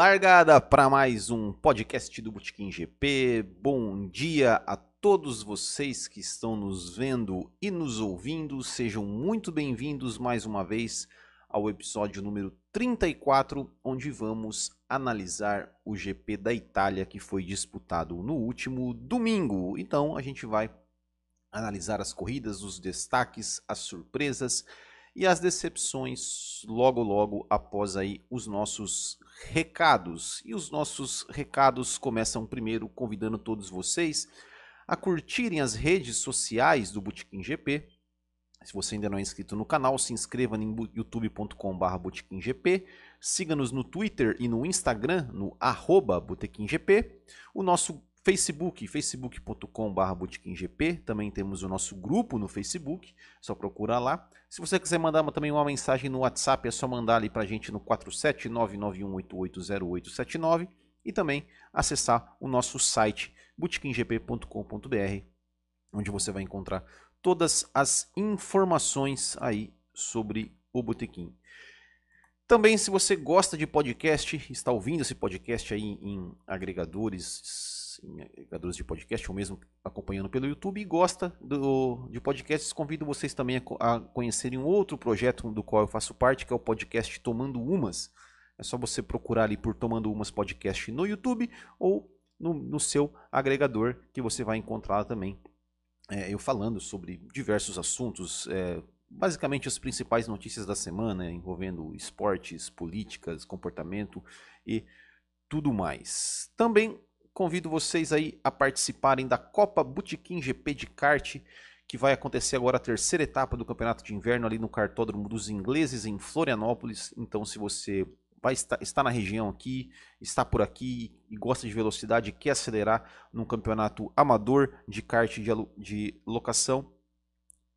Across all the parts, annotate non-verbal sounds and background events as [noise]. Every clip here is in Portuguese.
Largada para mais um podcast do Botequim GP. Bom dia a todos vocês que estão nos vendo e nos ouvindo. Sejam muito bem-vindos mais uma vez ao episódio número 34, onde vamos analisar o GP da Itália que foi disputado no último domingo. Então, a gente vai analisar as corridas, os destaques, as surpresas e as decepções logo logo após aí os nossos recados. E os nossos recados começam primeiro convidando todos vocês a curtirem as redes sociais do Botequim GP. Se você ainda não é inscrito no canal, se inscreva em youtube.com.br botequimgp. Siga-nos no Twitter e no Instagram, no arroba botequimgp. O nosso Facebook, facebook.com.br. Também temos o nosso grupo no Facebook, só procura lá. Se você quiser mandar também uma mensagem no WhatsApp, é só mandar ali para a gente no 47991880879 e também acessar o nosso site botequimgp.com.br, onde você vai encontrar todas as informações aí sobre o Botequim. Também, se você gosta de podcast, está ouvindo esse podcast aí em agregadores, em agregadores de podcast, ou mesmo acompanhando pelo YouTube, e gosta do, de podcasts, convido vocês também a, a conhecerem um outro projeto do qual eu faço parte, que é o podcast Tomando Umas. É só você procurar ali por Tomando Umas Podcast no YouTube ou no, no seu agregador, que você vai encontrar também é, eu falando sobre diversos assuntos, é, basicamente as principais notícias da semana envolvendo esportes, políticas, comportamento e tudo mais. Também convido vocês aí a participarem da Copa Botequim GP de kart, que vai acontecer agora a terceira etapa do Campeonato de Inverno ali no Cartódromo dos Ingleses em Florianópolis. Então, se você vai estar, está na região aqui, está por aqui e gosta de velocidade, quer acelerar num campeonato amador de kart de, de locação,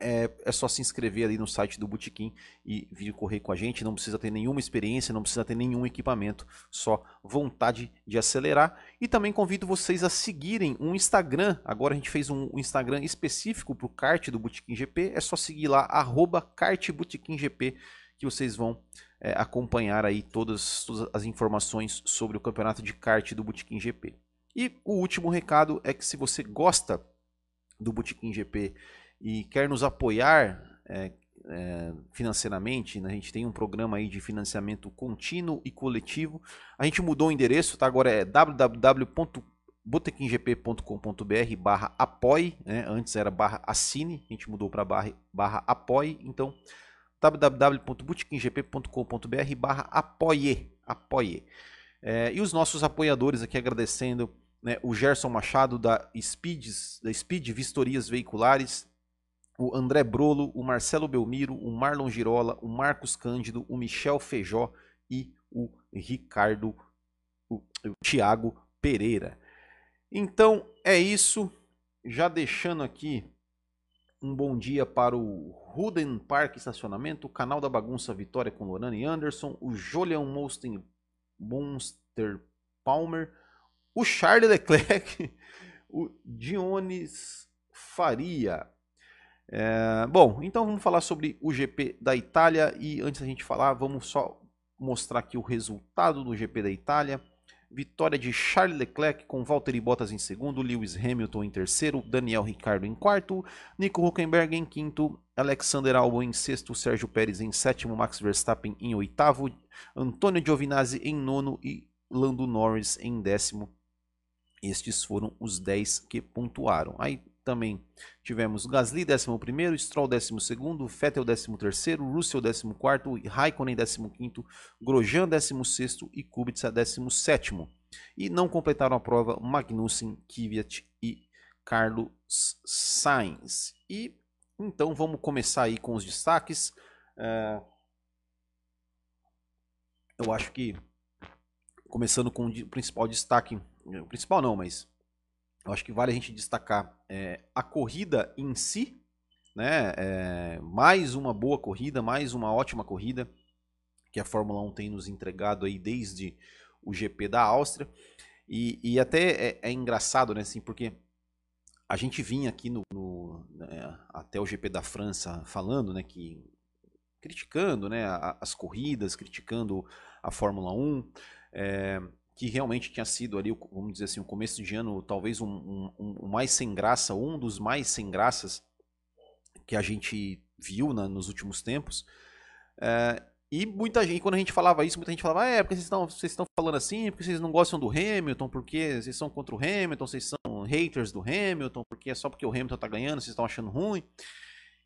é, é, só se inscrever ali no site do Botequim e vir correr com a gente. Não precisa ter nenhuma experiência, não precisa ter nenhum equipamento, só vontade de acelerar. E também convido vocês a seguirem um Instagram. Agora a gente fez um, Instagram específico para o kart do Botequim GP. É só seguir lá, arroba kartbotequimgp, que vocês vão é, acompanhar aí todas, todas, as informações sobre o campeonato de kart do Botequim GP. E o último recado é que se você gosta do Botequim GP e quer nos apoiar é, é, financeiramente, né? a gente tem um programa aí de financiamento contínuo e coletivo. A gente mudou o endereço, tá? Agora é www.botequimgp.com.br barra apoie, né? antes era barra assine, a gente mudou para barra, barra apoie, então www.botequimgp.com.br barra apoie. apoie. É, e os nossos apoiadores aqui agradecendo né, o Gerson Machado da Speeds, da Speed Vistorias Veiculares, o André Brolo, o Marcelo Belmiro, o Marlon Girola, o Marcos Cândido, o Michel Feijó e o Ricardo, o, o Tiago Pereira. Então é isso, já deixando aqui um bom dia para o Ruden Park Estacionamento, o canal da Bagunça Vitória com Lorane Anderson, o Julian Monster, Monster Palmer, o Charles Leclerc, [laughs] o Dionis Faria. É, bom, então vamos falar sobre o GP da Itália e antes da gente falar, vamos só mostrar aqui o resultado do GP da Itália. Vitória de Charles Leclerc com Valtteri Bottas em segundo, Lewis Hamilton em terceiro, Daniel Ricciardo em quarto, Nico Huckenberg em quinto, Alexander Albon em sexto, Sérgio Pérez em sétimo, Max Verstappen em oitavo, Antônio Giovinazzi em nono e Lando Norris em décimo. Estes foram os 10 que pontuaram. Aí também tivemos Gasly 11º, Stroll 12º, Vettel 13º, Russell 14º, Raikkonen 15º, Grosjean 16º e Kubica 17º. E não completaram a prova Magnussen, Kvyat e Carlos Sainz. E então vamos começar aí com os destaques. É... Eu acho que começando com o principal destaque, o principal não, mas eu acho que vale a gente destacar é, a corrida em si, né? É, mais uma boa corrida, mais uma ótima corrida que a Fórmula 1 tem nos entregado aí desde o GP da Áustria. E, e até é, é, engraçado, né? Assim, porque a gente vinha aqui no, no né, até o GP da França falando, né? Que criticando, né? As corridas, criticando a Fórmula 1. é, que realmente tinha sido ali, vamos dizer assim, o começo de ano, talvez um, um, um mais sem graça, um dos mais sem graças que a gente viu na, nos últimos tempos. É, e muita gente, quando a gente falava isso, muita gente falava, ah, é, porque vocês estão, vocês estão falando assim, porque vocês não gostam do Hamilton, porque vocês são contra o Hamilton, vocês são haters do Hamilton, porque é só porque o Hamilton tá ganhando, vocês estão achando ruim.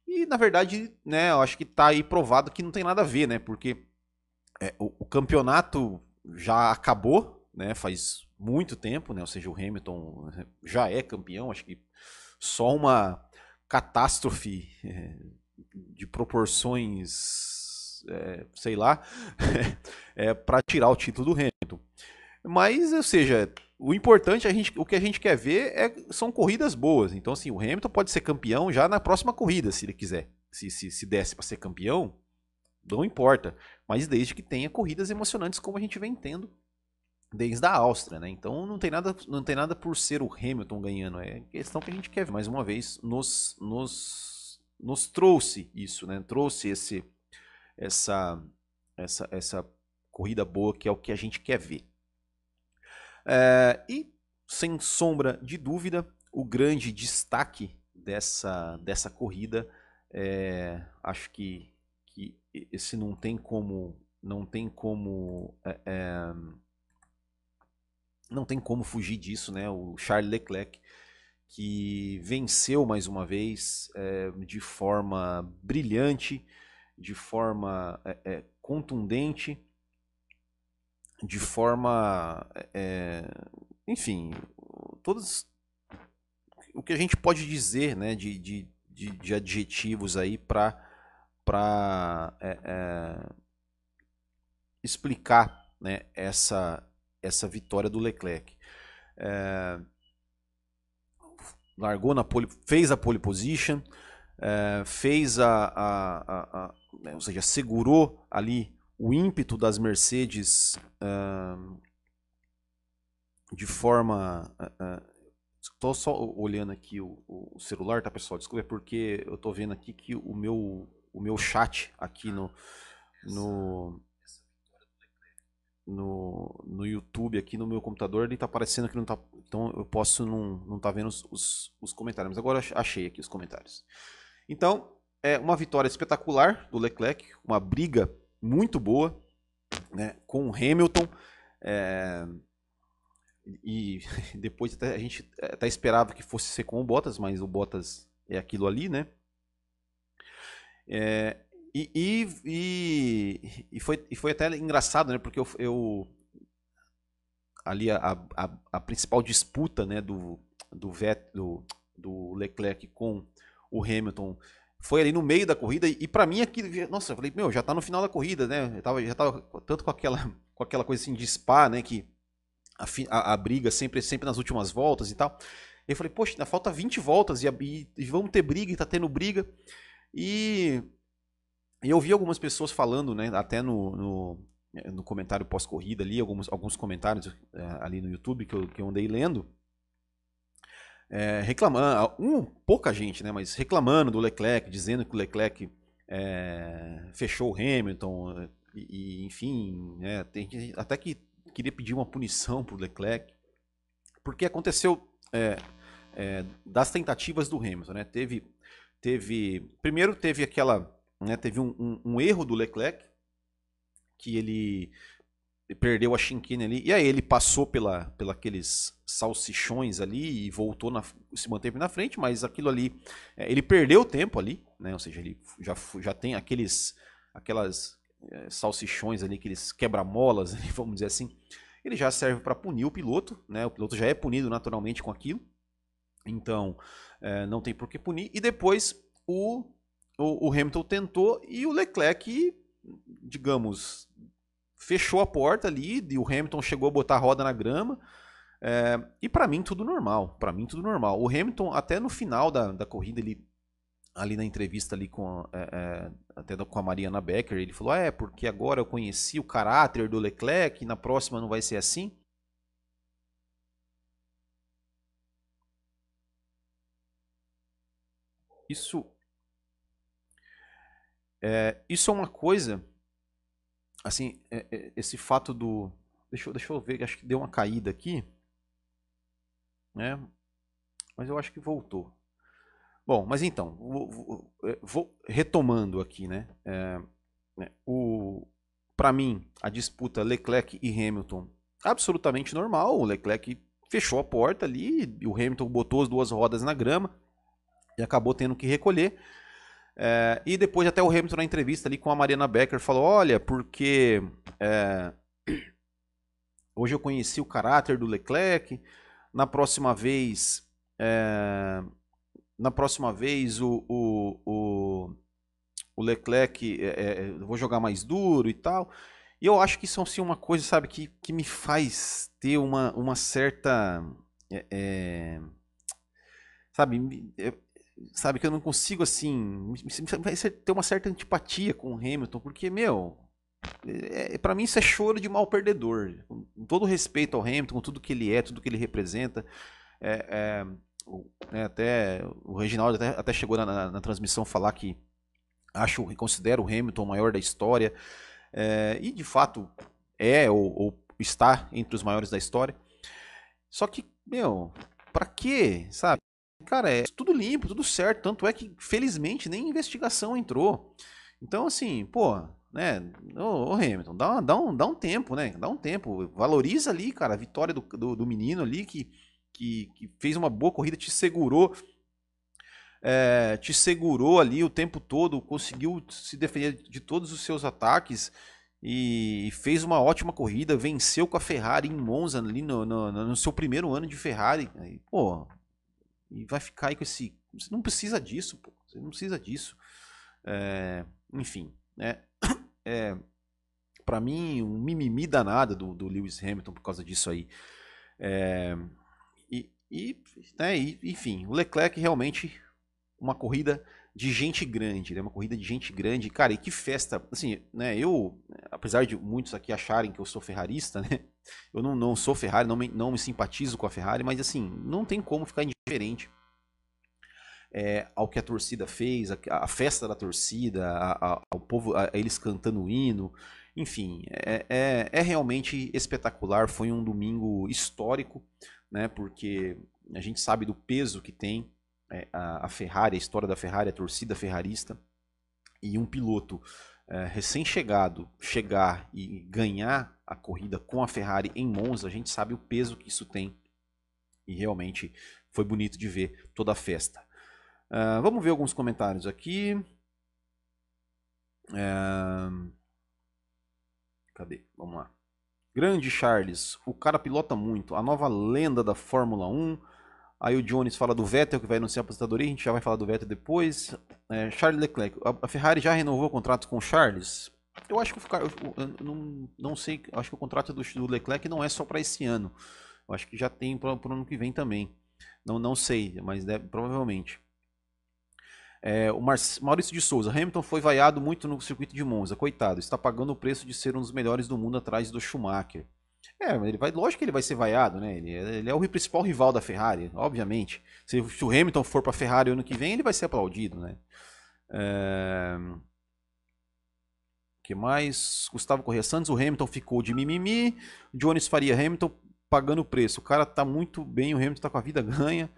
E na verdade, né, eu acho que tá aí provado que não tem nada a ver, né? Porque é, o, o, campeonato já acabou, né? Faz muito tempo, né? Ou seja, o Hamilton já é campeão, acho que só uma catástrofe é, de proporções é, sei lá, [laughs] é, para tirar o título do Hamilton. Mas, ou seja, o importante, a gente, o que a gente quer ver é, são corridas boas. Então, assim, o Hamilton pode ser campeão já na próxima corrida, se ele quiser. Se, se, se desse para ser campeão, não importa. Mas desde que tenha corridas emocionantes, como a gente vem tendo desde a Áustria, né? Então não tem nada, não tem nada por ser o Hamilton ganhando. É questão que a gente quer ver. Mais uma vez, nos, nos, nos trouxe isso, né? Trouxe esse essa, essa, essa corrida boa que é o que a gente quer ver. É, e, sem sombra de dúvida, o grande destaque dessa, dessa corrida, é, acho que, que esse não tem como não tem como é, é, não tem como fugir disso, né? O Charles Leclerc que venceu mais uma vez é, de forma brilhante, de forma é, é, contundente, de forma. É, enfim, todos. O que a gente pode dizer né, de, de, de, de adjetivos aí para é, é, explicar né, essa, essa vitória do Leclerc. É, largou na pole, fez a pole position, é, fez a, a, a, a né, ou seja, segurou ali o ímpeto das Mercedes uh, de forma. Estou uh, só olhando aqui o, o, celular, tá, pessoal? Desculpa, é porque eu estou vendo aqui que o meu, o meu chat aqui no, no, no, no YouTube, aqui no meu computador, ele está aparecendo que não está. Então eu posso não, não tá vendo os, os, os comentários. Mas agora achei aqui os comentários. Então, é uma vitória espetacular do Leclerc, uma briga muito boa né, com o Hamilton. É, e [laughs] depois até, a gente até esperava que fosse ser com o Bottas, mas o Bottas é aquilo ali, né? É, e, e, e, e, foi, e foi até engraçado, né? Porque eu, eu ali a, a, a, principal disputa né, do, do, do, do Leclerc com o Hamilton foi ali no meio da corrida e, para mim aqui, nossa, eu falei, meu, já tá no final da corrida, né? Eu tava, já tava tanto com aquela, com aquela coisa assim de spa, né, que a, a, a briga sempre sempre nas últimas voltas e tal. E eu falei, poxa, ainda falta 20 voltas e, e, e vamos ter briga, e tá tendo briga. E, e eu vi algumas pessoas falando, né, até no, no, no comentário pós-corrida ali, alguns, alguns comentários é, ali no YouTube que eu, que eu andei lendo, é, reclamando, um, pouca gente, né, mas reclamando do Leclerc, dizendo que o Leclerc é, fechou o Hamilton, e, e enfim, né, tem até que queria pedir uma punição para o Leclerc, porque aconteceu das tentativas do Hamilton, né, teve, teve, primeiro teve aquela, né, teve um, um, um erro do Leclerc, que ele perdeu a chinquina ali. E aí ele passou pela, pela aqueles salsichões ali e voltou na, se manteve na frente, mas aquilo ali é, ele perdeu tempo ali, né? Ou seja, ele já, já tem aqueles aquelas é, salsichões ali, aqueles quebra-molas, [laughs] vamos dizer assim. Ele já serve para punir o piloto, né? O piloto já é punido naturalmente com aquilo. Então, é, não tem por que punir. E depois o, o, o Hamilton tentou e o Leclerc, digamos, fechou a porta ali e o Hamilton chegou a botar a roda na grama. É, e para mim tudo normal, para mim tudo normal. O Hamilton até no final da, da corrida ele ali na entrevista ali com é, é, até com a Mariana Becker ele falou ah, é porque agora eu conheci o caráter do Leclerc e na próxima não vai ser assim. Isso é, isso é uma coisa assim, é, é, esse fato do, Deixa, deixa eu ver, acho que deu uma caída aqui. Né? Mas eu acho que voltou. Bom, mas então, vou, vou- é, vou- retomando aqui, né? É, né, o, para mim, a disputa Leclerc e Hamilton, absolutamente normal. O Leclerc fechou a porta ali, o Hamilton botou as duas rodas na grama e acabou tendo que recolher. É, e depois até o Hamilton na entrevista ali com a Mariana Becker falou, olha, porque é, hoje eu conheci o caráter do Leclerc, na próxima vez, é, na próxima vez o, o, o, o Leclerc, é, é, vou jogar mais duro e tal. E eu acho que isso é assim, uma coisa, sabe, que, que me faz ter uma, uma certa. é, é, sabe, sabe, que eu não consigo assim. me- ter uma certa antipatia com o Hamilton, porque, meu. É, para mim isso é choro de mal perdedor. Com todo respeito ao Hamilton, com tudo que ele é, tudo que ele representa. É, é, né, até o Reginaldo até, até chegou na, na- na transmissão falar que acho, considero o Hamilton o maior da história. É, e de fato é ou, ou está entre os maiores da história. Só que, meu, pra quê? Sabe? Cara, é tudo limpo, tudo certo. Tanto é que, felizmente, nem investigação entrou. Então, assim, pô, né? Ô, ô Hamilton, dá, dá, um, dá um tempo, né? Dá um tempo. Valoriza ali, cara, a vitória do, do, do menino ali que, que, que fez uma boa corrida, te segurou. é, te segurou ali o tempo todo, conseguiu se defender de todos os seus ataques e fez uma ótima corrida, venceu com a Ferrari em Monza ali no, no, no seu primeiro ano de Ferrari. Pô, e vai ficar aí com esse. Você não precisa disso, pô. Você não precisa disso. É, enfim, né? [coughs] É, para mim, um mimimi danado do, do Lewis Hamilton por causa disso aí. É, e, e, né, e, enfim, o Leclerc realmente uma corrida de gente grande, né? Uma corrida de gente grande. Cara, e que festa. Assim, né? Eu, apesar de muitos aqui acharem que eu sou ferrarista, né? Eu não, não sou Ferrari, não me, não me simpatizo com a Ferrari, mas assim, não tem como ficar indiferente é, ao que a torcida fez, a, a festa da torcida, a, a, ao povo, eles cantando o hino. Enfim, é, é, é realmente espetacular. Foi um domingo histórico, né? Porque a gente sabe do peso que tem é, a, a, Ferrari, a história da Ferrari, a torcida ferrarista, e um piloto é, recém-chegado chegar e ganhar a corrida com a Ferrari em Monza, a gente sabe o peso que isso tem. E realmente foi bonito de ver toda a festa. Uh, vamos ver alguns comentários aqui. Uh, cadê? Vamos lá. Grande Charles, o cara pilota muito. A nova lenda da Fórmula 1. Aí o Jones fala do Vettel que vai anunciar a aposentadoria, a gente já vai falar do Vettel depois. É, Charles Leclerc, a Ferrari já renovou o contrato com o Charles? Eu acho que o, eu, não, não sei, acho que o contrato do, do Leclerc não é só para esse ano. Eu acho que já tem para o ano que vem também. Não, não sei, mas deve, provavelmente. É, o Mar Maurício de Souza, Hamilton foi vaiado muito no circuito de Monza, coitado, está pagando o preço de ser um dos melhores do mundo atrás do Schumacher. É, ele vai, lógico que ele vai ser vaiado, né? Ele, ele é o principal rival da Ferrari, obviamente. Se, se o Hamilton for para a Ferrari ano que vem, ele vai ser aplaudido, né? É... que mais? Gustavo Corrêa Santos, o Hamilton ficou de mimimi. Jones Faria, Hamilton pagando o preço. O cara tá muito bem, o Hamilton tá com a vida ganha.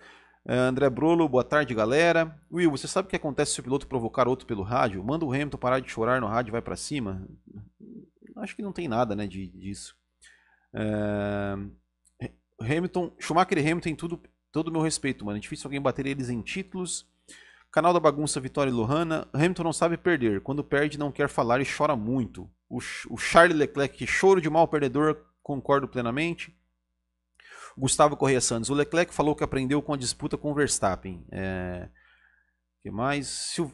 É, André Brolo, boa tarde, galera. Will, você sabe o que acontece se o piloto provocar outro pelo rádio? Manda o Hamilton parar de chorar no rádio e vai para cima? Acho que não tem nada, né, de, disso. É... Hamilton, Schumacher e Hamilton, tudo, todo o meu respeito, mano. É difícil alguém bater eles em títulos. Canal da Bagunça, Vitória e Lohana. Hamilton não sabe perder. Quando perde, não quer falar e chora muito. O, o Charles Leclerc, choro de mal perdedor, concordo plenamente. Gustavo Correia Santos. O Leclerc falou que aprendeu com a disputa com o Verstappen. É... que mais? Se o...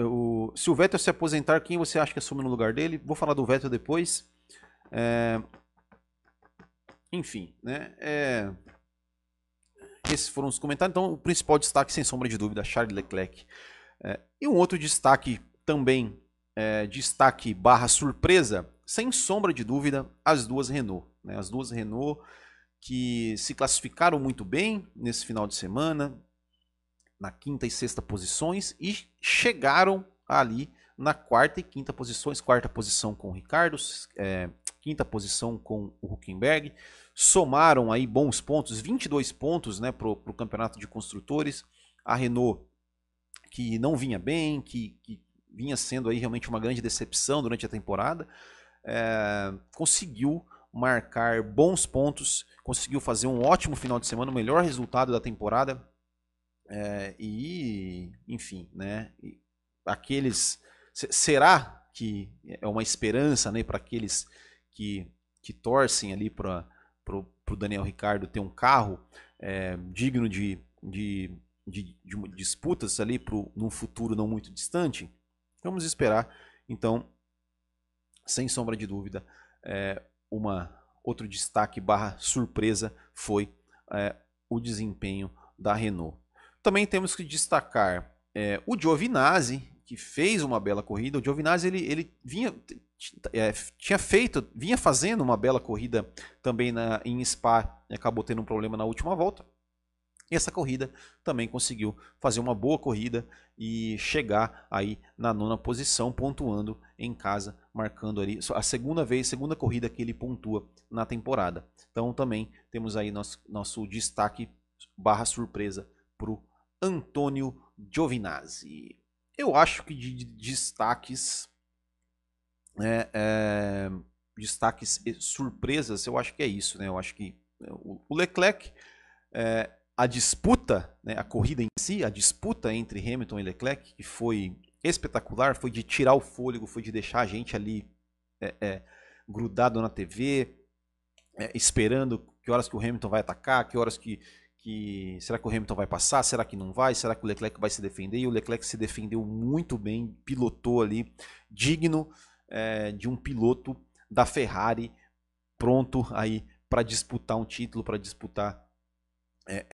o... se o Vettel se aposentar, quem você acha que assume no lugar dele? Vou falar do Vettel depois. É... Enfim, né? É... Esses foram os comentários. Então, o principal destaque, sem sombra de dúvida, Charles Leclerc. É... E um outro destaque também, é... destaque barra surpresa, sem sombra de dúvida, as duas Renault. Né? As duas Renault que se classificaram muito bem nesse final de semana, na quinta e sexta posições, e chegaram ali na quarta e quinta posições. Quarta posição com o Ricardo, é, quinta posição com o Huckenberg. Somaram aí bons pontos, 22 pontos né, para o campeonato de construtores. A Renault, que não vinha bem, que, que vinha sendo aí realmente uma grande decepção durante a temporada, é, conseguiu marcar bons pontos, conseguiu fazer um ótimo final de semana, o melhor resultado da temporada. É, e, enfim, né? Aqueles. Será que é uma esperança né, para aqueles que, que torcem ali para o Daniel Ricardo ter um carro é, digno de, de, de, de, disputas ali pro, num futuro não muito distante? Vamos esperar. Então, sem sombra de dúvida, é, uma outro destaque barra surpresa foi é, o desempenho da Renault. Também temos que destacar é, o Giovinazzi, que fez uma bela corrida. O Giovinazzi ele, ele vinha, é, tinha feito, vinha fazendo uma bela corrida também na, em Spa e acabou tendo um problema na última volta. E essa corrida também conseguiu fazer uma boa corrida e chegar aí na nona posição, pontuando em casa, marcando ali a segunda vez, segunda corrida que ele pontua na temporada. Então também temos aí nosso, nosso destaque barra surpresa para o Antônio Giovinazzi. Eu acho que de, de destaques, é, é, destaques e surpresas, eu acho que é isso, né? Eu acho que o Leclerc é, a disputa, né, a corrida em si, a disputa entre Hamilton e Leclerc, que foi espetacular, foi de tirar o fôlego, foi de deixar a gente ali é, é, grudado na TV, é, esperando que horas que o Hamilton vai atacar, que horas que, que. Será que o Hamilton vai passar? Será que não vai? Será que o Leclerc vai se defender? E o Leclerc se defendeu muito bem, pilotou ali, digno é, de um piloto da Ferrari, pronto aí para disputar um título, para disputar é,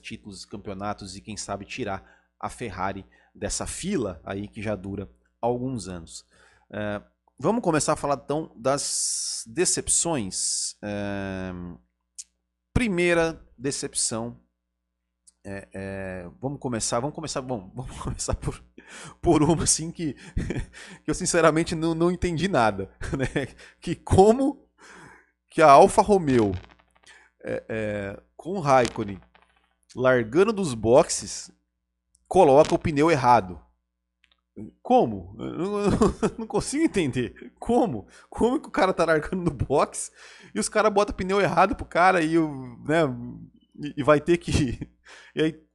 títulos, campeonatos e quem sabe tirar a Ferrari dessa fila aí que já dura alguns anos. É, vamos começar a falar então das decepções. É, primeira decepção. É, é, vamos começar, vamos começar, bom, [laughs] vamos começar por, por uma assim que, [laughs] que eu sinceramente não, não entendi nada, [laughs] né? Que como que a Alfa Romeo é, com o Raikkonen largando dos boxes, coloca o pneu errado. Como? Eu não [laughs] consigo entender. Como? Como que o cara tá largando no box e os caras botam pneu errado pro cara e, né, e vai ter que. [laughs] E aí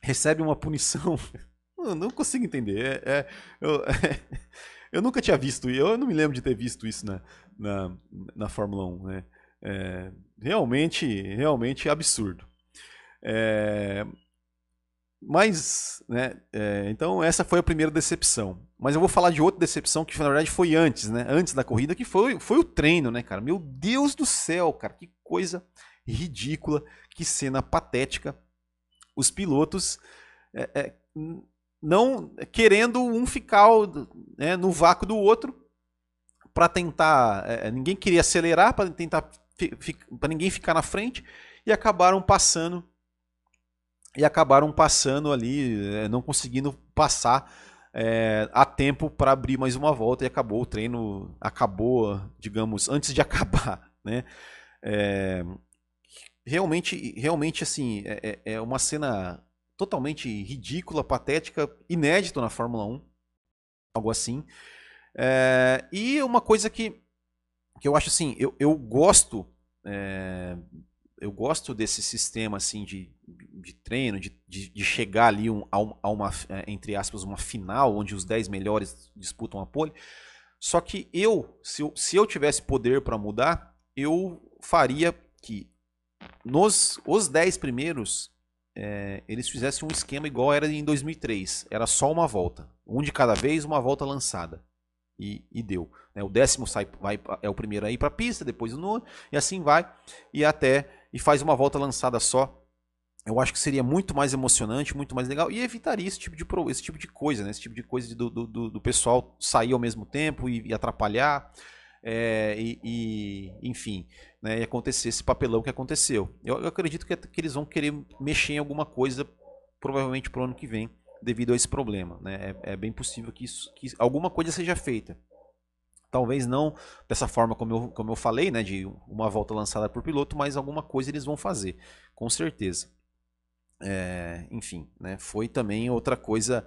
recebe uma punição. [laughs] Eu não consigo entender. É, é, eu, é, eu, nunca tinha visto, eu não me lembro de ter visto isso na, na, na Fórmula 1. Né? É, realmente, realmente absurdo. É, mas, né, é, então essa foi a primeira decepção. Mas eu vou falar de outra decepção que na verdade foi antes, né, antes da corrida, que foi, foi o treino, né, cara. Meu Deus do céu, cara, que coisa ridícula, que cena patética. Os pilotos é, é, não querendo um ficar né, no vácuo do outro para tentar. É, ninguém queria acelerar para tentar para ninguém ficar na frente e acabaram passando e acabaram passando ali, eh, não conseguindo passar é, a tempo para abrir mais uma volta e acabou o treino, acabou, digamos, antes de [laughs] acabar, né? É, realmente, realmente assim, é, é, uma cena totalmente ridícula, patética, inédito na Fórmula 1, algo assim. É, e uma coisa que, que eu acho assim, eu, eu gosto é, eu gosto desse sistema assim de, de treino, de, de, de chegar ali um, a, uma, é, entre aspas, uma final onde os 10 melhores disputam a pole. Só que eu, se eu, se eu tivesse poder para mudar, eu faria que nos os 10 primeiros é, eles fizessem um esquema igual era em 2003. Era só uma volta. Um de cada vez, uma volta lançada. E, e deu. Né? O décimo sai, vai, é o primeiro a ir para a pista, depois o nono, e assim vai. E até e faz uma volta lançada só. Eu acho que seria muito mais emocionante, muito mais legal e evitaria esse tipo de, esse tipo de coisa, né? esse tipo de coisa do, do, do pessoal sair ao mesmo tempo e, e atrapalhar. É, e, e, enfim, né, e acontecer esse papelão que aconteceu. Eu, eu acredito que, que, eles vão querer mexer em alguma coisa, provavelmente para o ano que vem, devido a esse problema. Né? É, é bem possível que, isso, que alguma coisa seja feita. Talvez não dessa forma como eu, como eu falei, né, de uma volta lançada por piloto, mas alguma coisa eles vão fazer, com certeza. É, enfim, né, foi também outra coisa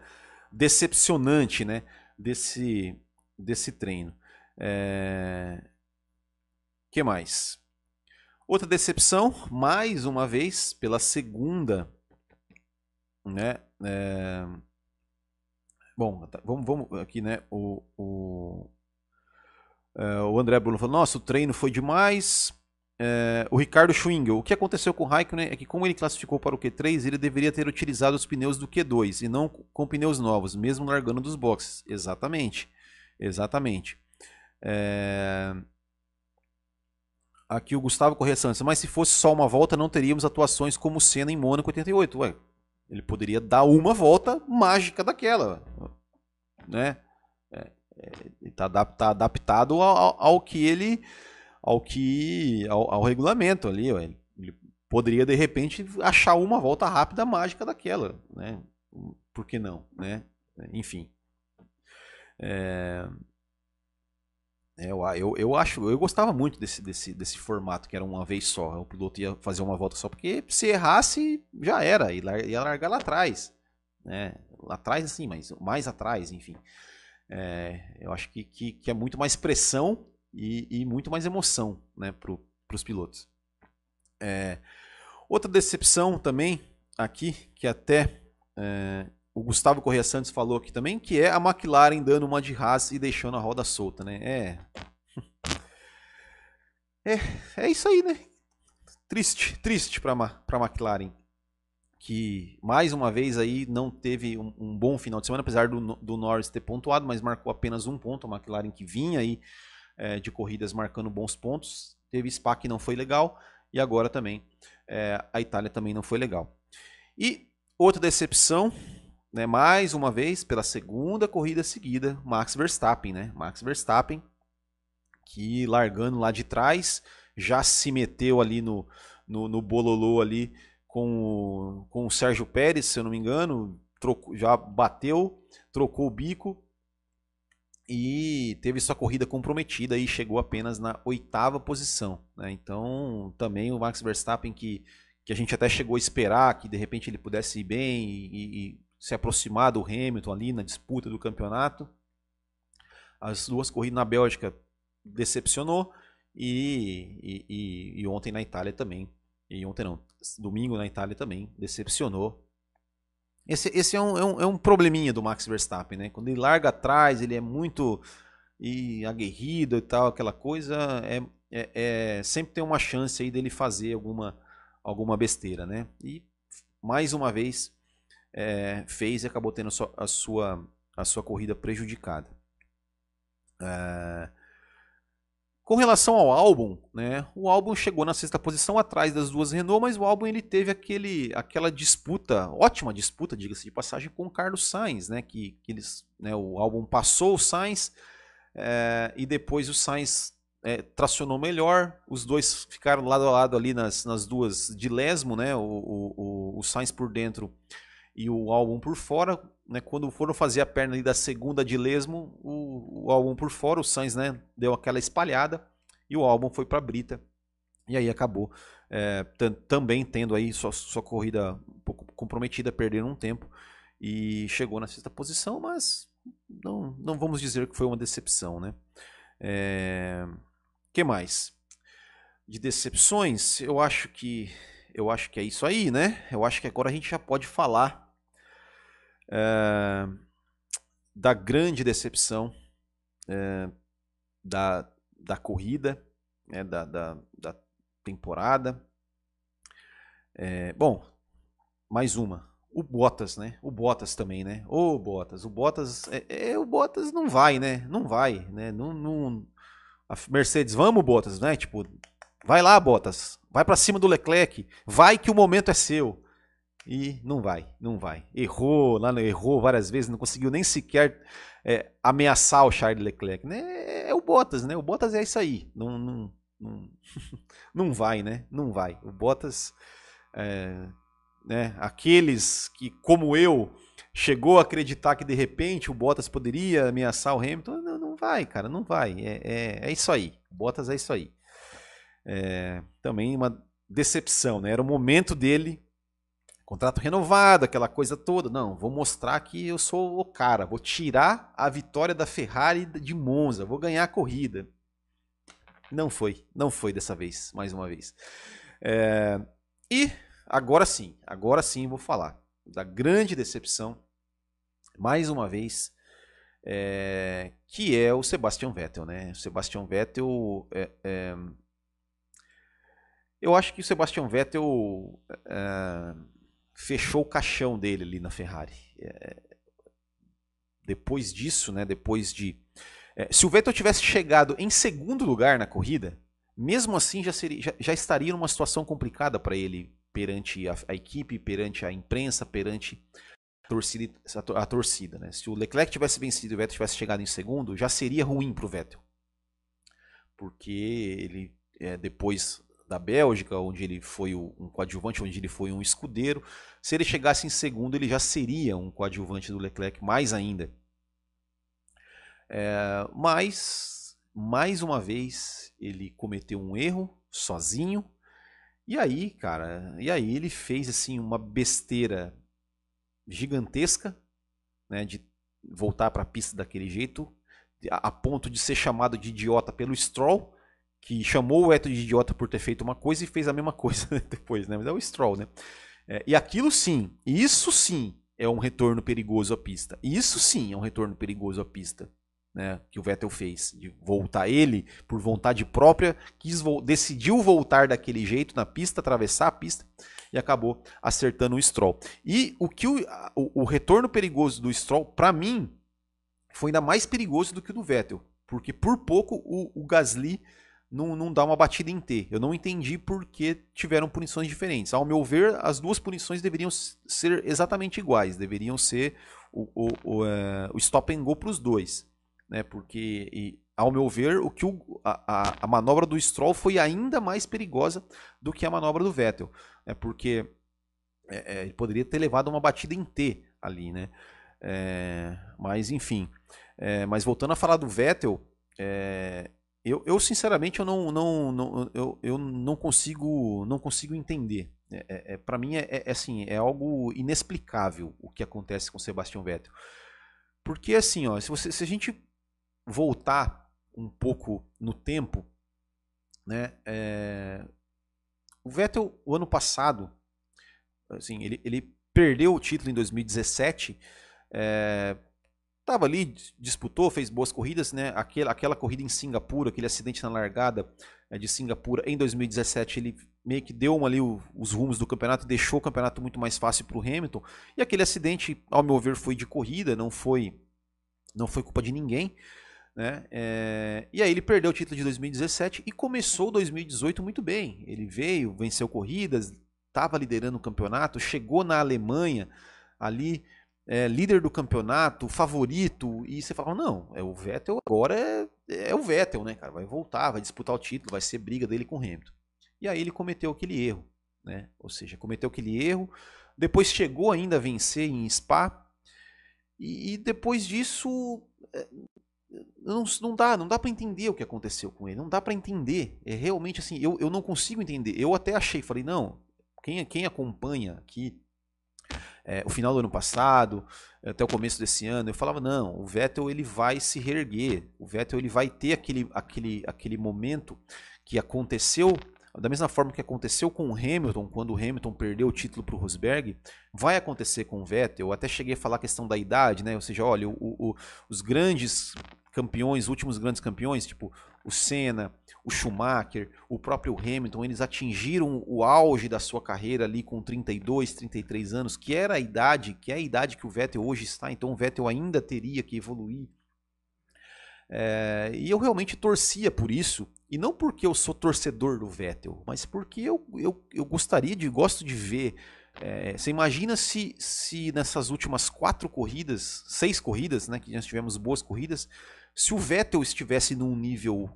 decepcionante, né, desse, desse treino. É... que mais? Outra decepção, mais uma vez, pela segunda, né? É... Bom, tá, vamos, vamos aqui, né? O, o, é, o André Bruno falou: Nossa, o treino foi demais. É, o Ricardo Schwingel, o que aconteceu com o Raikkonen é que, como ele classificou para o Q3, ele deveria ter utilizado os pneus do Q2 e não com pneus novos, mesmo largando dos boxes. Exatamente. Exatamente. É... Aqui o Gustavo Corrêa Santos, mas se fosse só uma volta, não teríamos atuações como Senna em Mônaco 88. Ué, ele poderia dar uma volta mágica daquela. Né? É, é, tá, tá adaptado ao, ao, que ele. ao que. ao, ao regulamento ali. Ué. Ele poderia, de repente, achar uma volta rápida mágica daquela. Né? Por que não? Né? Enfim. É... É, eu, eu, eu acho, eu gostava muito desse, desse, desse formato, que era uma vez só. O piloto ia fazer uma volta só, porque se errasse, já era, ia largar lá atrás. Né? Lá atrás, assim, mas mais atrás, enfim. É, eu acho que, que, que, é muito mais pressão e, e muito mais emoção né, para os pilotos. É, outra decepção também aqui, que até é, o Gustavo Correia Santos falou aqui também, que é a McLaren dando uma de Haas e deixando a roda solta, né? É. [laughs] É, é isso aí, né? Triste, triste para a McLaren. Que mais uma vez aí não teve um, um bom final de semana, apesar do, do, Norris ter pontuado, mas marcou apenas um ponto. A McLaren que vinha aí é, de corridas marcando bons pontos. Teve Spa que não foi legal. E agora também é, a Itália também não foi legal. E outra decepção né, mais uma vez, pela segunda corrida seguida, Max Verstappen, né? Max Verstappen, que largando lá de trás, já se meteu ali no, no, no bololô ali com o, com o Sérgio Pérez, se eu não me engano, trocou, já bateu, trocou o bico e teve sua corrida comprometida e chegou apenas na oitava posição. Né? Então, também o Max Verstappen que, que a gente até chegou a esperar que de repente ele pudesse ir bem e, e se aproximar do Hamilton ali na disputa do campeonato. As duas corridas na Bélgica decepcionou e, e, e, e ontem na Itália também. E ontem não, domingo na Itália também decepcionou. Esse, esse é, um, é, um, é um probleminha do Max Verstappen, né? Quando ele larga atrás, ele é muito e aguerrido e tal, aquela coisa. É, é, é, sempre tem uma chance aí dele fazer alguma, alguma besteira, né? E mais uma vez é, fez e acabou tendo a sua, a sua corrida prejudicada. É... Com relação ao álbum, né, o álbum chegou na sexta posição atrás das duas Renault, mas o álbum ele teve aquele, aquela disputa, ótima disputa, diga-se de passagem, com o Carlos Sainz, né, que, que eles, né, o álbum passou o Sainz é, e depois o Sainz é, tracionou melhor, os dois ficaram lado a lado ali nas, nas duas de lesmo, né, o, o, o Sainz por dentro e o álbum por fora. Né, quando foram fazer a perna ali da segunda de lesmo, o, o álbum por fora, o Sainz né, deu aquela espalhada e o álbum foi para a Brita. E aí acabou é, também tendo aí sua, sua corrida um pouco comprometida, perdendo um tempo. E chegou na sexta posição, mas não, não vamos dizer que foi uma decepção. né? É, que mais? De decepções, eu acho que eu acho que é isso aí, né? Eu acho que agora a gente já pode falar é, da grande decepção é, da, da corrida, né, da, da, da temporada. É, bom, mais uma. O Bottas, né? O Bottas também, né? O Bottas. O Bottas. É, é, o Bottas não vai, né? Não vai, né? Não, não... A Mercedes, vamos, Bottas, né? Tipo, Vai lá, Bottas. Vai para cima do Leclerc. Vai que o momento é seu. E não vai, não vai. Errou, lá errou várias vezes, não conseguiu nem sequer é, ameaçar o Charles Leclerc. Né? É o Bottas, né? O Bottas é isso aí. Não, não, não, [laughs] não vai, né? Não vai. O Bottas, é, né? Aqueles que, como eu, chegou a acreditar que de repente o Bottas poderia ameaçar o Hamilton. Não, não vai, cara, não vai. É, é, é isso aí. O Bottas é isso aí. É, também uma decepção, né? Era o momento dele, contrato renovado, aquela coisa toda. Não, vou mostrar que eu sou o cara, vou tirar a vitória da Ferrari de Monza, vou ganhar a corrida. Não foi, não foi dessa vez, mais uma vez. É, e agora sim, agora sim vou falar da grande decepção, mais uma vez, é, que é o Sebastian Vettel, né? O Sebastian Vettel, é, é, eu acho que o Sebastian Vettel é, fechou o caixão dele ali na Ferrari. É, depois disso, né? Depois de é, se o Vettel tivesse chegado em segundo lugar na corrida, mesmo assim já, seria, já, já estaria numa situação complicada para ele perante a, a, equipe, perante a imprensa, perante a torcida. A, a torcida né? Se o Leclerc tivesse vencido e o Vettel tivesse chegado em segundo, já seria ruim para o Vettel. Porque ele, é, depois da Bélgica, onde ele foi um coadjuvante, onde ele foi um escudeiro, se ele chegasse em segundo, ele já seria um coadjuvante do Leclerc mais ainda. É, mas, mais uma vez, ele cometeu um erro sozinho. E aí, cara, e aí ele fez assim uma besteira gigantesca, né, de voltar para a pista daquele jeito, a, a, ponto de ser chamado de idiota pelo Stroll, que chamou o Eto de idiota por ter feito uma coisa e fez a mesma [laughs] coisa depois, né? Mas é o Stroll, né? É, e aquilo sim, isso sim é um retorno perigoso à pista. Isso sim é um retorno perigoso à pista né, que o Vettel fez, de voltar ele por vontade própria, quis vo decidiu voltar daquele jeito na pista, atravessar a pista e acabou acertando o Stroll. E o que o, o, o retorno perigoso do Stroll, para mim, foi ainda mais perigoso do que o do Vettel, porque por pouco o, o Gasly não, não dá uma batida em T. Eu não entendi por que tiveram punições diferentes. Ao meu ver, as duas punições deveriam ser exatamente iguais, deveriam ser o, o, o, uh, o stop and go para os dois né? Porque, e, ao meu ver, o que o, a, a, manobra do Stroll foi ainda mais perigosa do que a manobra do Vettel, né? Porque é, é, ele poderia ter levado uma batida em T ali, né? É, mas enfim, é, mas voltando a falar do Vettel, é, eu, eu, sinceramente eu não, não, não, eu, eu não consigo não consigo entender. É, é, é para mim é, é, assim é algo inexplicável o que acontece com Sebastian Vettel, porque assim ó, se, você, se a gente voltar um pouco no tempo, né? É... O Vettel, o ano passado, assim, ele, ele perdeu o título em 2017, é... tava ali, disputou, fez boas corridas, né? Aquela, aquela corrida em Singapura, aquele acidente na largada é, de Singapura em 2017, ele meio que deu ali o, os rumos do campeonato, deixou o campeonato muito mais fácil para o Hamilton. E aquele acidente, ao meu ver, foi de corrida, não foi, não foi culpa de ninguém. Né? É... E aí ele perdeu o título de 2017 e começou 2018 muito bem. Ele veio, venceu corridas, estava liderando o campeonato, chegou na Alemanha ali, é, líder do campeonato, favorito, e você fala, não, é o Vettel agora é, é o Vettel, né, cara? Vai voltar, vai disputar o título, vai ser briga dele com o Hamilton. E aí ele cometeu aquele erro, né? Ou seja, cometeu aquele erro, depois chegou ainda a vencer em Spa, e, e depois disso é, não, não dá, não dá para entender o que aconteceu com ele, não dá para entender. É realmente assim, eu, eu não consigo entender. Eu até achei, falei, não, quem, quem acompanha aqui é, o final do ano passado, até o começo desse ano, eu falava, não, o Vettel ele vai se reerguer, o Vettel ele vai ter aquele, aquele, aquele momento que aconteceu da mesma forma que aconteceu com o Hamilton, quando o Hamilton perdeu o título para o Rosberg, vai acontecer com o Vettel. Eu até cheguei a falar a questão da idade, né? Ou seja, olha, o, o, os grandes campeões, últimos grandes campeões, tipo o Senna, o Schumacher, o próprio Hamilton, eles atingiram o auge da sua carreira ali com 32, 33 anos, que era a idade, que é a idade que o Vettel hoje está, então o Vettel ainda teria que evoluir. É, e eu realmente torcia por isso, e não porque eu sou torcedor do Vettel, mas porque eu, eu, eu gostaria de, gosto de ver. É, você imagina se, se nessas últimas quatro corridas, seis corridas, né, que nós tivemos boas corridas, se o Vettel estivesse num nível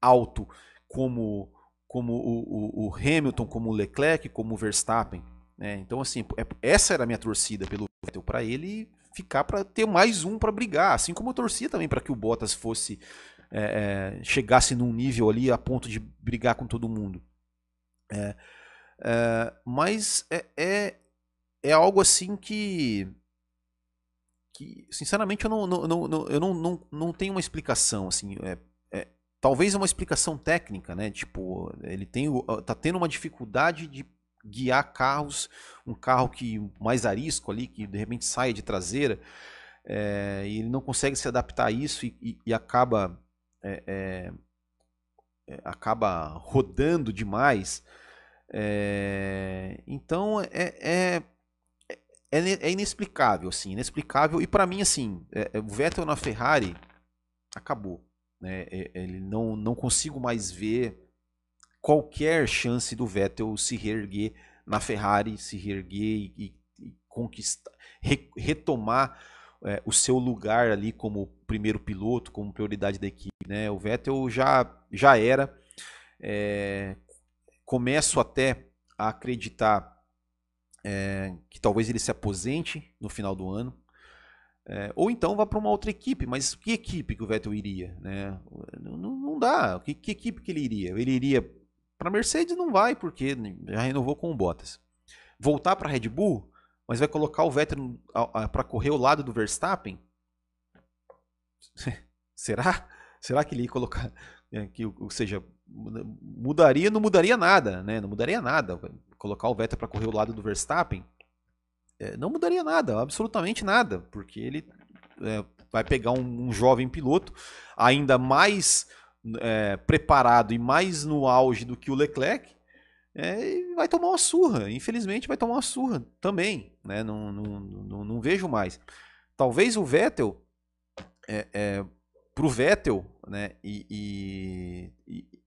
alto como, como o, o, o Hamilton, como o Leclerc, como o Verstappen, Né? Então, assim, é, essa era a minha torcida pelo Vettel, para ele ficar para ter mais um para brigar, assim como eu torcia também para que o Bottas fosse é, é, chegasse num nível ali a ponto de brigar com todo mundo. É, é mas é, é, é, algo assim que, que sinceramente eu não, não, não, eu não, não, não tenho uma explicação assim. É, é, talvez uma explicação técnica, né? Tipo, ele tem, tá tendo uma dificuldade de guiar carros, um carro que mais arisco ali, que de repente sai de traseira, é, e ele não consegue se adaptar a isso e, e, e acaba é, é, é acaba rodando demais. É, então é, é, é, inexplicável, assim, inexplicável. E para mim, assim, o Vettel na Ferrari acabou. Né? Ele não, não consigo mais ver qualquer chance do Vettel se reerguer na Ferrari, se reerguer e, e conquistar, re, retomar é, o seu lugar ali como primeiro piloto, como prioridade da equipe. Né? O Vettel já, já era. É, começo até a acreditar é, que talvez ele se aposente no final do ano. É, ou então vá para uma outra equipe, mas que equipe que o Vettel iria? Né? Não, não dá. Que, que equipe que ele iria? Ele iria para a Mercedes não vai, porque já renovou com o Bottas. Voltar para a Red Bull, mas vai colocar o Vettel para correr ao lado do Verstappen? [laughs] Será? Será que ele ia colocar. É, que, ou seja, mudaria, não mudaria nada, né? Não mudaria nada. Colocar o Vettel para correr ao lado do Verstappen é, não mudaria nada, absolutamente nada, porque ele é, vai pegar um, um jovem piloto ainda mais é, preparado e mais no auge do que o Leclerc, é, vai tomar uma surra. Infelizmente, vai tomar uma surra também. Né? Não, não, não, não vejo mais. Talvez o Vettel, é, é, o Vettel, né? e, e, e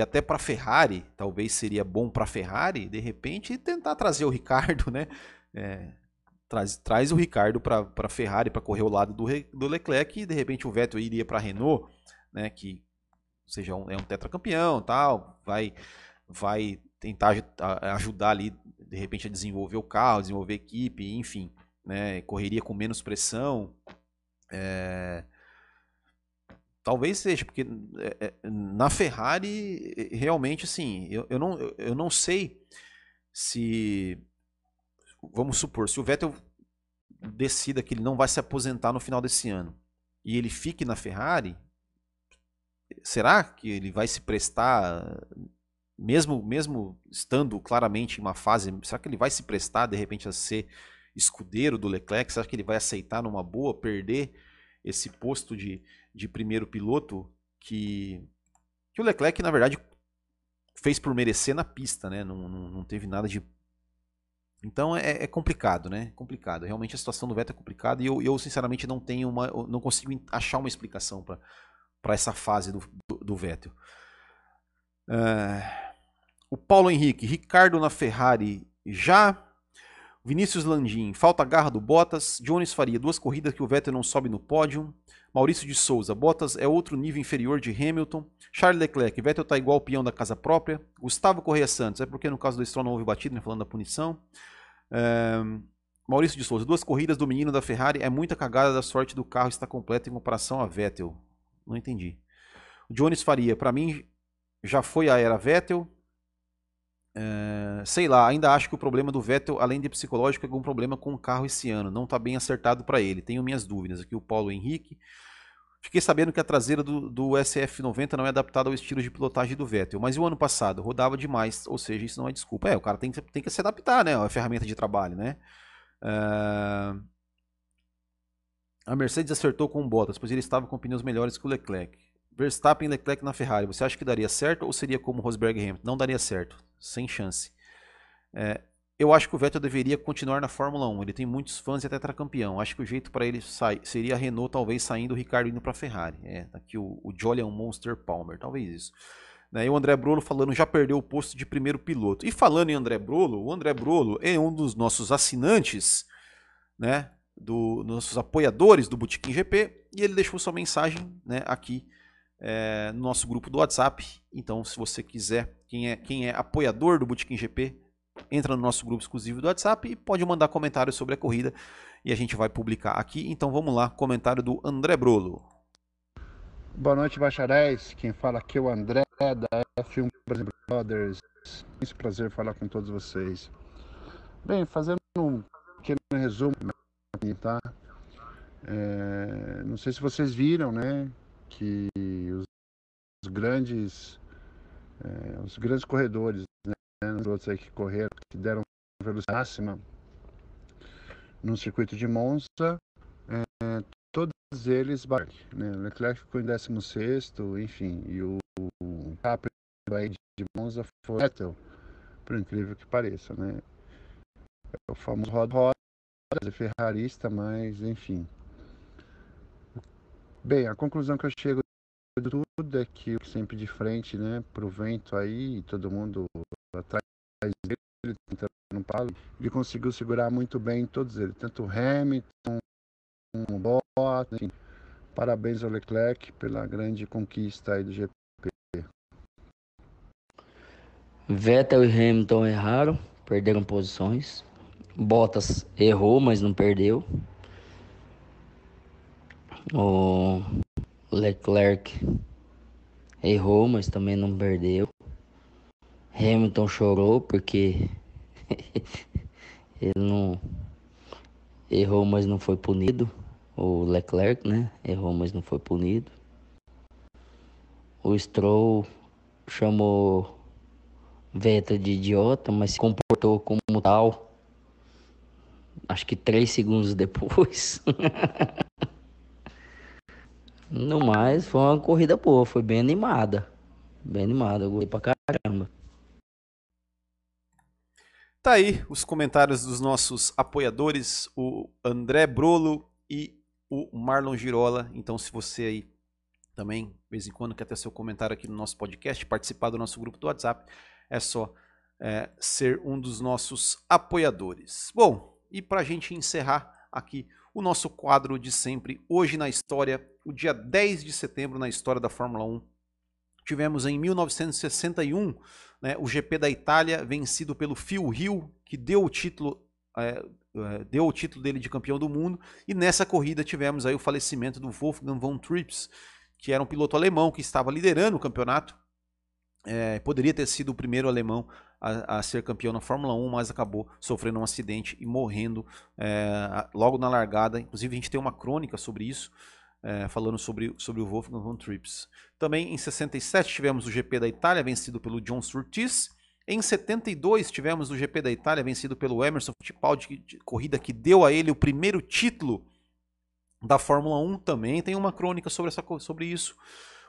até para Ferrari, talvez seria bom para Ferrari, de repente, tentar trazer o Ricardo, né? É, traz, traz o Ricardo para Ferrari para correr ao lado do, do Leclerc e de repente o Vettel iria para Renault, né? Que seja um, é um tetracampeão, tal, vai vai tentar ajudar ali de repente a desenvolver o carro, desenvolver a equipe, enfim, né, correria com menos pressão. É... Talvez seja, porque é, é, na Ferrari, realmente, assim, eu, eu, não, eu não sei se. Vamos supor, se o Vettel decida que ele não vai se aposentar no final desse ano e ele fique na Ferrari, será que ele vai se prestar, mesmo, mesmo estando claramente em uma fase, será que ele vai se prestar de repente a ser escudeiro do Leclerc? Será que ele vai aceitar numa boa perder esse posto de, de primeiro piloto que, que o Leclerc, na verdade, fez por merecer na pista, né? Não, não, não teve nada de. Então é, é, complicado, né? Complicado. Realmente a situação do Vettel é complicada e eu, eu sinceramente não tenho uma, não consigo achar uma explicação para essa fase do, do, do Vettel. Uh, o Paulo Henrique, Ricardo na Ferrari já. Vinícius Landim, falta garra do Bottas. Jones Faria, duas corridas que o Vettel não sobe no pódio. Maurício de Souza, Bottas é outro nível inferior de Hamilton. Charles Leclerc, Vettel tá igual o peão da casa própria. Gustavo Correia Santos, é porque no caso do Stroll não houve batida, né, falando da punição. Uh, Maurício de Souza, duas corridas do menino da Ferrari, é muita cagada da sorte do carro está completa em comparação a Vettel. Não entendi. Jones Faria, para mim, já foi a era Vettel. É, sei lá, ainda acho que o problema do Vettel, além de psicológico, é algum problema com o carro esse ano. Não está bem acertado para ele. Tenho minhas dúvidas. Aqui o Paulo Henrique. Fiquei sabendo que a traseira do, do SF90 não é adaptada ao estilo de pilotagem do Vettel, mas o ano passado rodava demais, ou seja, isso não é desculpa. É, o cara tem que, tem que se adaptar, né? A ferramenta de trabalho, né? Uh, a Mercedes acertou com o Bottas, pois ele estava com pneus melhores que o Leclerc. Verstappen e Leclerc na Ferrari. Você acha que daria certo ou seria como Rosberg e Hamilton? Não daria certo. Sem chance. É, eu acho que o Vettel deveria continuar na Fórmula 1. Ele tem muitos fãs e até tetracampeão. Acho que o jeito para ele sair seria a Renault, talvez saindo o Ricardo indo para a Ferrari. É, aqui o, o Jolyon Monster Palmer. Talvez isso. Né, e o André Brolo falando já perdeu o posto de primeiro piloto. E falando em André Brolo, o André Brolo é um dos nossos assinantes, né? do, nossos apoiadores do Botequim GP e ele deixou sua mensagem né, aqui é, no nosso grupo do WhatsApp. Então, se você quiser, quem é, quem é apoiador do Botequim GP, entra no nosso grupo exclusivo do WhatsApp e pode mandar comentários sobre a corrida e a gente vai publicar aqui. Então vamos lá, comentário do André Brolo. Boa noite, bacharéis. Quem fala aqui é o André da F1 Brothers. É um prazer falar com todos vocês. Bem, fazendo um pequeno resumo, tá? É, não sei se vocês viram, né, que os, os grandes, é, os grandes corredores, né, os outros aí que correram, que deram velocidade máxima no circuito de Monza, é, todos eles né? Leclerc ficou em 16 enfim, e o, o aí de Monza foi Vettel, por incrível que pareça, né? É o famoso roda-roda, ferrarista, mas enfim. Bem, a conclusão que eu chego de tudo é que sempre de frente, né, pro vento aí, todo mundo atrás dele, tentando um palo, ele conseguiu segurar muito bem todos eles, tanto Hamilton, o Bottas, enfim. Parabéns ao Leclerc pela grande conquista aí do GP. Vettel e Hamilton erraram, perderam posições. Bottas errou, mas não perdeu. O Leclerc errou, mas também não perdeu. Hamilton chorou porque [laughs] ele não errou, mas não foi punido. O Leclerc, né? Errou, mas não foi punido. O Stroll chamou Vettel de idiota, mas se comportou como tal. Acho que três segundos depois. [laughs] No mais, foi uma corrida boa, foi bem animada. Bem animada, eu gostei pra caramba. Tá aí os comentários dos nossos apoiadores, o André Brolo e o Marlon Girola. Então, se você aí também, de vez em quando, quer ter seu comentário aqui no nosso podcast, participar do nosso grupo do WhatsApp, é só é, ser um dos nossos apoiadores. Bom, e para a gente encerrar aqui o nosso quadro de sempre, hoje na história, o dia 10 de setembro na história da Fórmula 1. Tivemos em 1961 né, o GP da Itália vencido pelo Phil Hill, que deu o título é, é, deu o título dele de campeão do mundo, e nessa corrida tivemos aí o falecimento do Wolfgang von Trips, que era um piloto alemão que estava liderando o campeonato, é, poderia ter sido o primeiro alemão a, a, ser campeão na Fórmula 1, mas acabou sofrendo um acidente e morrendo é, logo na largada. Inclusive, a gente tem uma crônica sobre isso, é, falando sobre, sobre o Wolfgang von Trips. Também em 67 tivemos o GP da Itália, vencido pelo John Surtees. Em 72 tivemos o GP da Itália, vencido pelo Emerson Fittipaldi, de, corrida que deu a ele o primeiro título da Fórmula 1. Também tem uma crônica sobre, essa, sobre isso.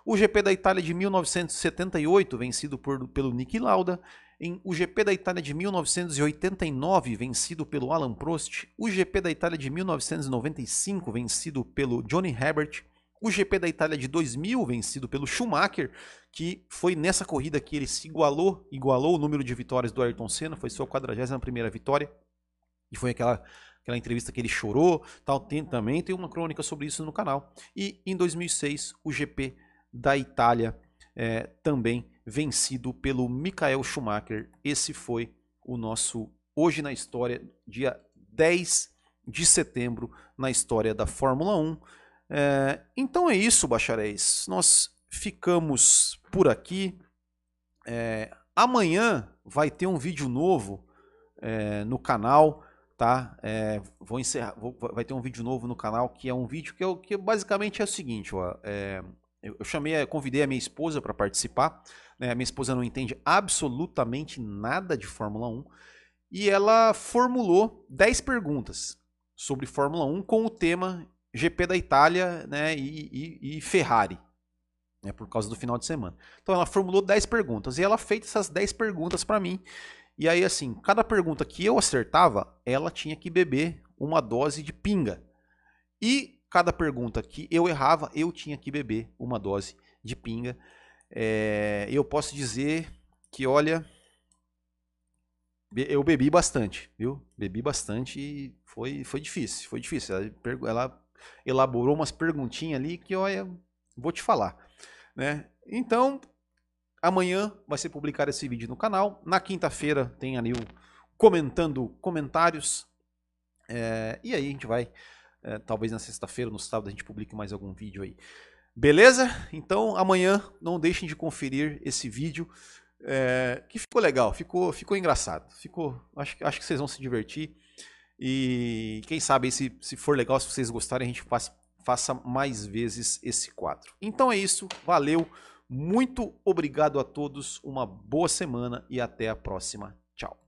O GP da Itália de 1978, vencido por, pelo Nick Lauda. Em o GP da Itália de 1989, vencido pelo Alan Prost. O GP da Itália de 1995, vencido pelo Johnny Herbert. O GP da Itália de 2000, vencido pelo Schumacher, que foi nessa corrida que ele se igualou, igualou o número de vitórias do Ayrton Senna, foi sua 41ª vitória. E foi aquela aquela entrevista que ele chorou, tal, tem, também tem uma crônica sobre isso no canal. E em 2006, o GP da Itália, é, também vencido pelo Michael Schumacher. Esse foi o nosso Hoje na História, dia 10 de setembro, na história da Fórmula 1. É, então é isso, bacharéis. Nós ficamos por aqui. É, amanhã vai ter um vídeo novo é, no canal, tá? É, vou encerrar, vou, vai ter um vídeo novo no canal que é um vídeo que, é, que basicamente é o seguinte, ó, é, eu, eu chamei, convidei a minha esposa para participar. Né? A minha esposa não entende absolutamente nada de Fórmula 1 e ela formulou 10 perguntas sobre Fórmula 1 com o tema GP da Itália né, e, e, e Ferrari, né, por causa do final de semana. Então ela formulou 10 perguntas e ela fez essas 10 perguntas para mim. E aí, assim, cada pergunta que eu acertava, ela tinha que beber uma dose de pinga. E cada pergunta que eu errava, eu tinha que beber uma dose de pinga. É, eu posso dizer que, olha, eu bebi bastante, viu? Bebi bastante e foi, foi difícil, foi difícil. Ela, ela elaborou umas perguntinhas ali que, olha, vou te falar, né? Então, amanhã vai ser publicado esse vídeo no canal. Na quinta-feira tem ali o comentando comentários. É, e aí a gente vai, é, talvez na sexta-feira, no sábado, a gente publique mais algum vídeo aí. Beleza? Então amanhã não deixem de conferir esse vídeo. É, que ficou legal, ficou, ficou engraçado. Ficou, acho, acho que vocês vão se divertir. E quem sabe, se, se for legal, se vocês gostarem, a gente faça, faça mais vezes esse quadro. Então é isso, valeu, muito obrigado a todos, uma boa semana e até a próxima. Tchau.